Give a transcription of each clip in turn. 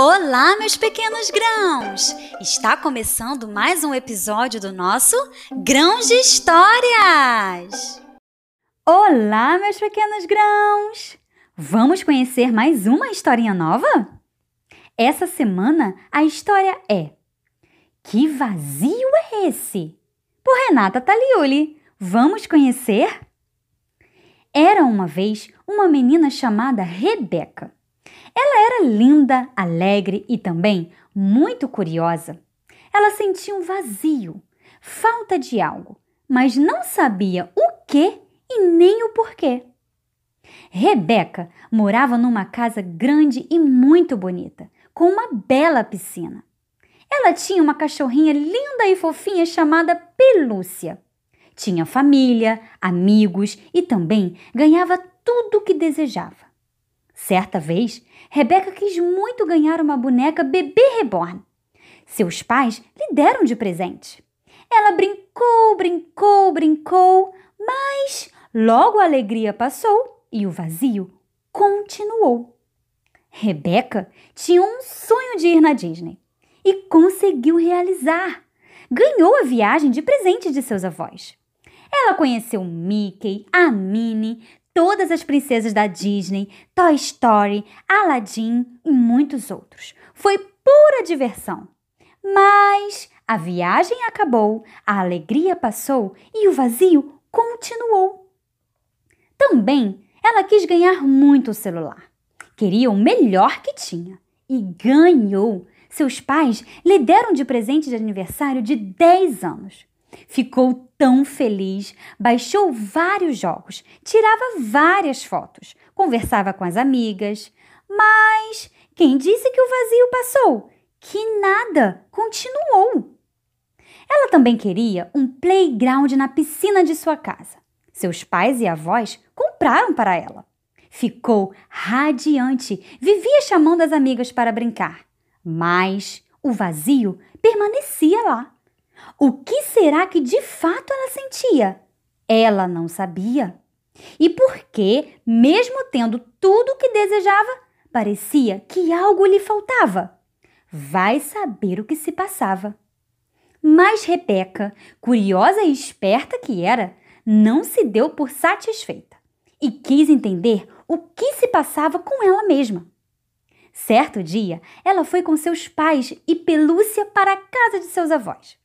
Olá, meus pequenos grãos! Está começando mais um episódio do nosso Grãos de Histórias! Olá, meus pequenos grãos! Vamos conhecer mais uma historinha nova? Essa semana a história é Que vazio é esse? Por Renata Taliuli. Vamos conhecer? Era uma vez uma menina chamada Rebeca. Ela era linda, alegre e também muito curiosa. Ela sentia um vazio, falta de algo, mas não sabia o que e nem o porquê. Rebeca morava numa casa grande e muito bonita, com uma bela piscina. Ela tinha uma cachorrinha linda e fofinha chamada Pelúcia. Tinha família, amigos e também ganhava tudo o que desejava. Certa vez, Rebeca quis muito ganhar uma boneca bebê reborn. Seus pais lhe deram de presente. Ela brincou, brincou, brincou, mas logo a alegria passou e o vazio continuou. Rebeca tinha um sonho de ir na Disney e conseguiu realizar. Ganhou a viagem de presente de seus avós. Ela conheceu Mickey, a Minnie, todas as princesas da Disney, Toy Story, Aladdin e muitos outros. Foi pura diversão. Mas a viagem acabou, a alegria passou e o vazio continuou. Também ela quis ganhar muito o celular. Queria o melhor que tinha e ganhou. Seus pais lhe deram de presente de aniversário de 10 anos. Ficou tão feliz, baixou vários jogos, tirava várias fotos, conversava com as amigas. Mas quem disse que o vazio passou? Que nada, continuou. Ela também queria um playground na piscina de sua casa. Seus pais e avós compraram para ela. Ficou radiante, vivia chamando as amigas para brincar. Mas o vazio permanecia lá. O que será que de fato ela sentia? Ela não sabia. E por que, mesmo tendo tudo o que desejava, parecia que algo lhe faltava? Vai saber o que se passava. Mas Rebeca, curiosa e esperta que era, não se deu por satisfeita e quis entender o que se passava com ela mesma. Certo dia, ela foi com seus pais e Pelúcia para a casa de seus avós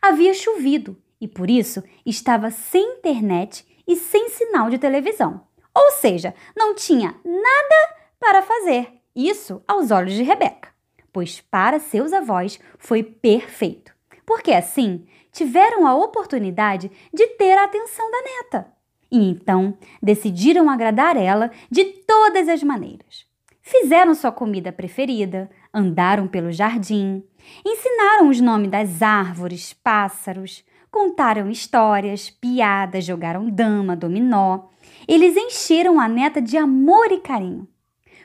havia chovido e por isso estava sem internet e sem sinal de televisão. Ou seja, não tinha nada para fazer. Isso aos olhos de Rebeca, pois para seus avós foi perfeito, porque assim tiveram a oportunidade de ter a atenção da neta. E então decidiram agradar ela de todas as maneiras. Fizeram sua comida preferida, andaram pelo jardim, ensinaram os nomes das árvores, pássaros, contaram histórias, piadas, jogaram dama, dominó. Eles encheram a neta de amor e carinho.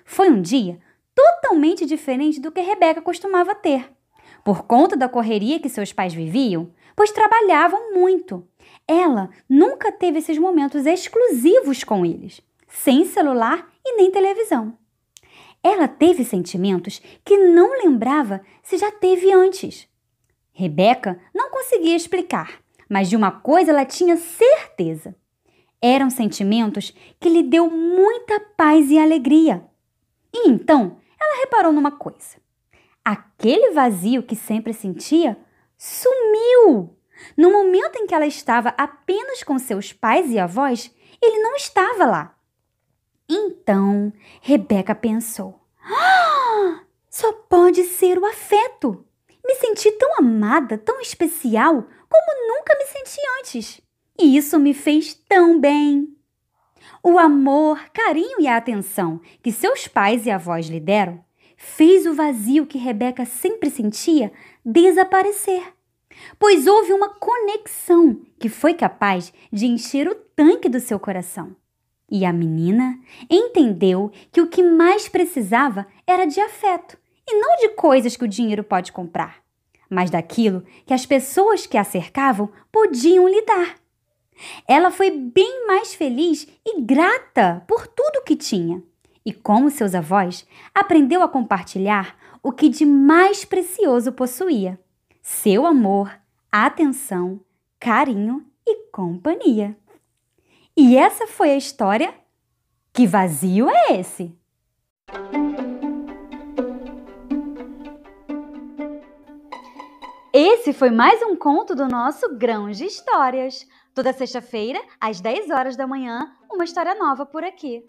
Foi um dia totalmente diferente do que Rebeca costumava ter. Por conta da correria que seus pais viviam, pois trabalhavam muito. Ela nunca teve esses momentos exclusivos com eles, sem celular e nem televisão. Ela teve sentimentos que não lembrava se já teve antes. Rebeca não conseguia explicar, mas de uma coisa ela tinha certeza. Eram sentimentos que lhe deu muita paz e alegria. E então ela reparou numa coisa. Aquele vazio que sempre sentia sumiu. No momento em que ela estava apenas com seus pais e avós, ele não estava lá. Então, Rebeca pensou: ah, só pode ser o afeto. Me senti tão amada, tão especial, como nunca me senti antes. E isso me fez tão bem. O amor, carinho e a atenção que seus pais e avós lhe deram fez o vazio que Rebeca sempre sentia desaparecer, pois houve uma conexão que foi capaz de encher o tanque do seu coração. E a menina entendeu que o que mais precisava era de afeto e não de coisas que o dinheiro pode comprar, mas daquilo que as pessoas que a cercavam podiam lhe dar. Ela foi bem mais feliz e grata por tudo que tinha. E como seus avós, aprendeu a compartilhar o que de mais precioso possuía: seu amor, atenção, carinho e companhia. E essa foi a história. Que vazio é esse? Esse foi mais um conto do nosso Grãos de Histórias. Toda sexta-feira, às 10 horas da manhã, uma história nova por aqui.